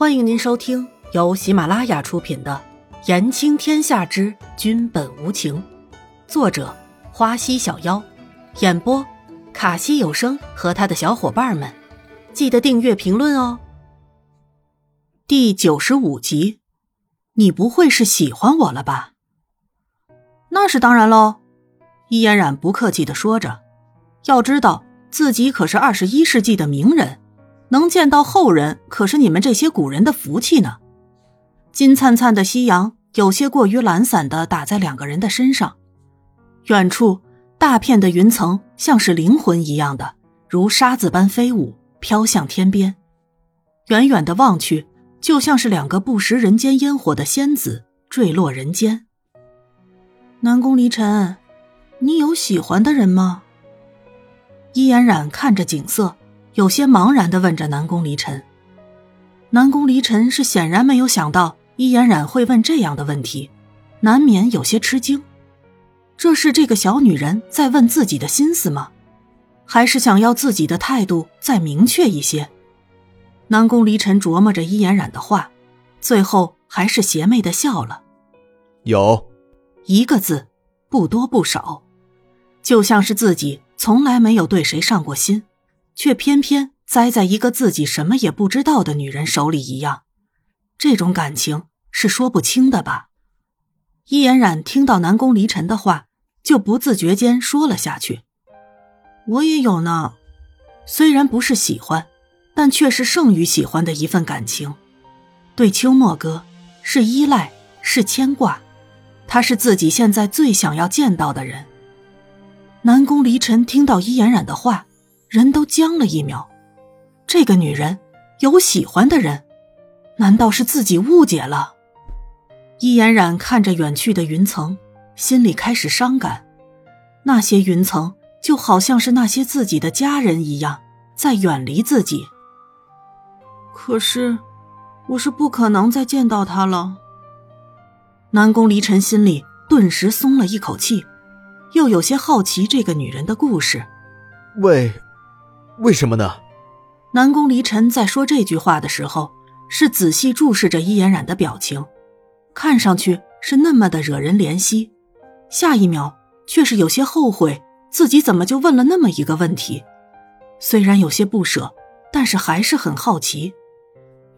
欢迎您收听由喜马拉雅出品的《言情天下之君本无情》，作者花溪小妖，演播卡西有声和他的小伙伴们。记得订阅、评论哦。第九十五集，你不会是喜欢我了吧？那是当然喽。伊嫣然不客气的说着，要知道自己可是二十一世纪的名人。能见到后人，可是你们这些古人的福气呢。金灿灿的夕阳有些过于懒散的打在两个人的身上，远处大片的云层像是灵魂一样的，如沙子般飞舞，飘向天边。远远的望去，就像是两个不食人间烟火的仙子坠落人间。南宫离尘，你有喜欢的人吗？伊嫣然看着景色。有些茫然的问着南宫离尘。南宫离尘是显然没有想到伊嫣染会问这样的问题，难免有些吃惊。这是这个小女人在问自己的心思吗？还是想要自己的态度再明确一些？南宫离尘琢磨着伊嫣染的话，最后还是邪魅的笑了。有，一个字，不多不少，就像是自己从来没有对谁上过心。却偏偏栽在一个自己什么也不知道的女人手里一样，这种感情是说不清的吧？伊嫣然听到南宫离尘的话，就不自觉间说了下去：“我也有呢，虽然不是喜欢，但却是胜于喜欢的一份感情。对秋墨哥是依赖，是牵挂，他是自己现在最想要见到的人。”南宫离尘听到伊嫣然的话。人都僵了一秒，这个女人有喜欢的人，难道是自己误解了？伊嫣然看着远去的云层，心里开始伤感。那些云层就好像是那些自己的家人一样，在远离自己。可是，我是不可能再见到他了。南宫离尘心里顿时松了一口气，又有些好奇这个女人的故事。喂。为什么呢？南宫离尘在说这句话的时候，是仔细注视着伊嫣然的表情，看上去是那么的惹人怜惜，下一秒却是有些后悔自己怎么就问了那么一个问题。虽然有些不舍，但是还是很好奇，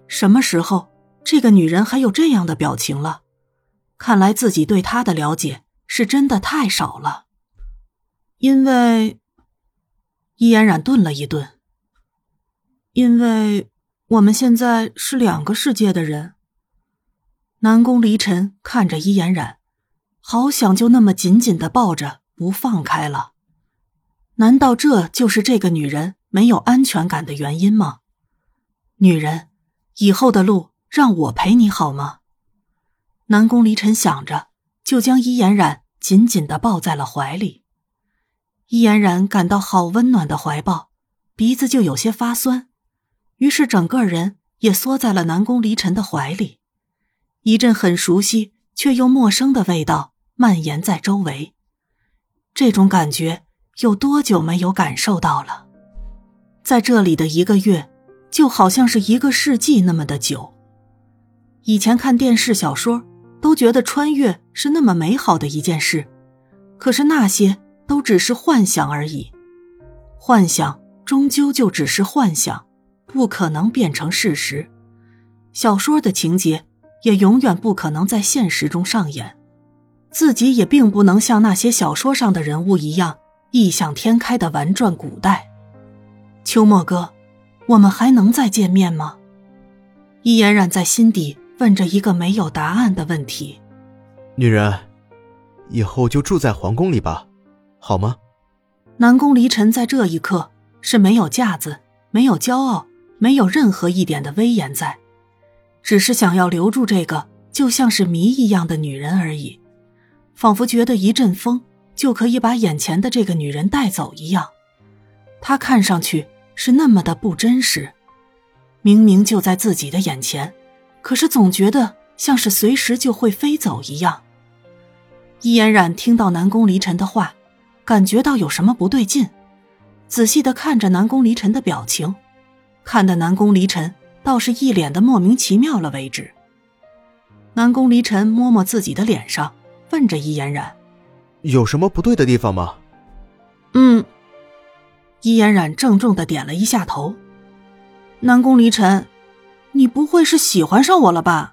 什么时候这个女人还有这样的表情了？看来自己对她的了解是真的太少了，因为。伊嫣然顿了一顿，因为我们现在是两个世界的人。南宫离尘看着伊嫣然，好想就那么紧紧的抱着不放开了。难道这就是这个女人没有安全感的原因吗？女人，以后的路让我陪你好吗？南宫离尘想着，就将伊嫣然紧紧的抱在了怀里。易嫣然感到好温暖的怀抱，鼻子就有些发酸，于是整个人也缩在了南宫离尘的怀里。一阵很熟悉却又陌生的味道蔓延在周围，这种感觉有多久没有感受到了？在这里的一个月，就好像是一个世纪那么的久。以前看电视小说，都觉得穿越是那么美好的一件事，可是那些。都只是幻想而已，幻想终究就只是幻想，不可能变成事实。小说的情节也永远不可能在现实中上演，自己也并不能像那些小说上的人物一样异想天开的玩转古代。秋末哥，我们还能再见面吗？伊嫣然在心底问着一个没有答案的问题。女人，以后就住在皇宫里吧。好吗？南宫离尘在这一刻是没有架子，没有骄傲，没有任何一点的威严在，只是想要留住这个就像是谜一样的女人而已，仿佛觉得一阵风就可以把眼前的这个女人带走一样。她看上去是那么的不真实，明明就在自己的眼前，可是总觉得像是随时就会飞走一样。伊嫣然听到南宫离尘的话。感觉到有什么不对劲，仔细的看着南宫离尘的表情，看得南宫离尘倒是一脸的莫名其妙了为止。南宫离尘摸摸自己的脸上，问着伊嫣然：“有什么不对的地方吗？”“嗯。”伊嫣然郑重的点了一下头。“南宫离尘，你不会是喜欢上我了吧？”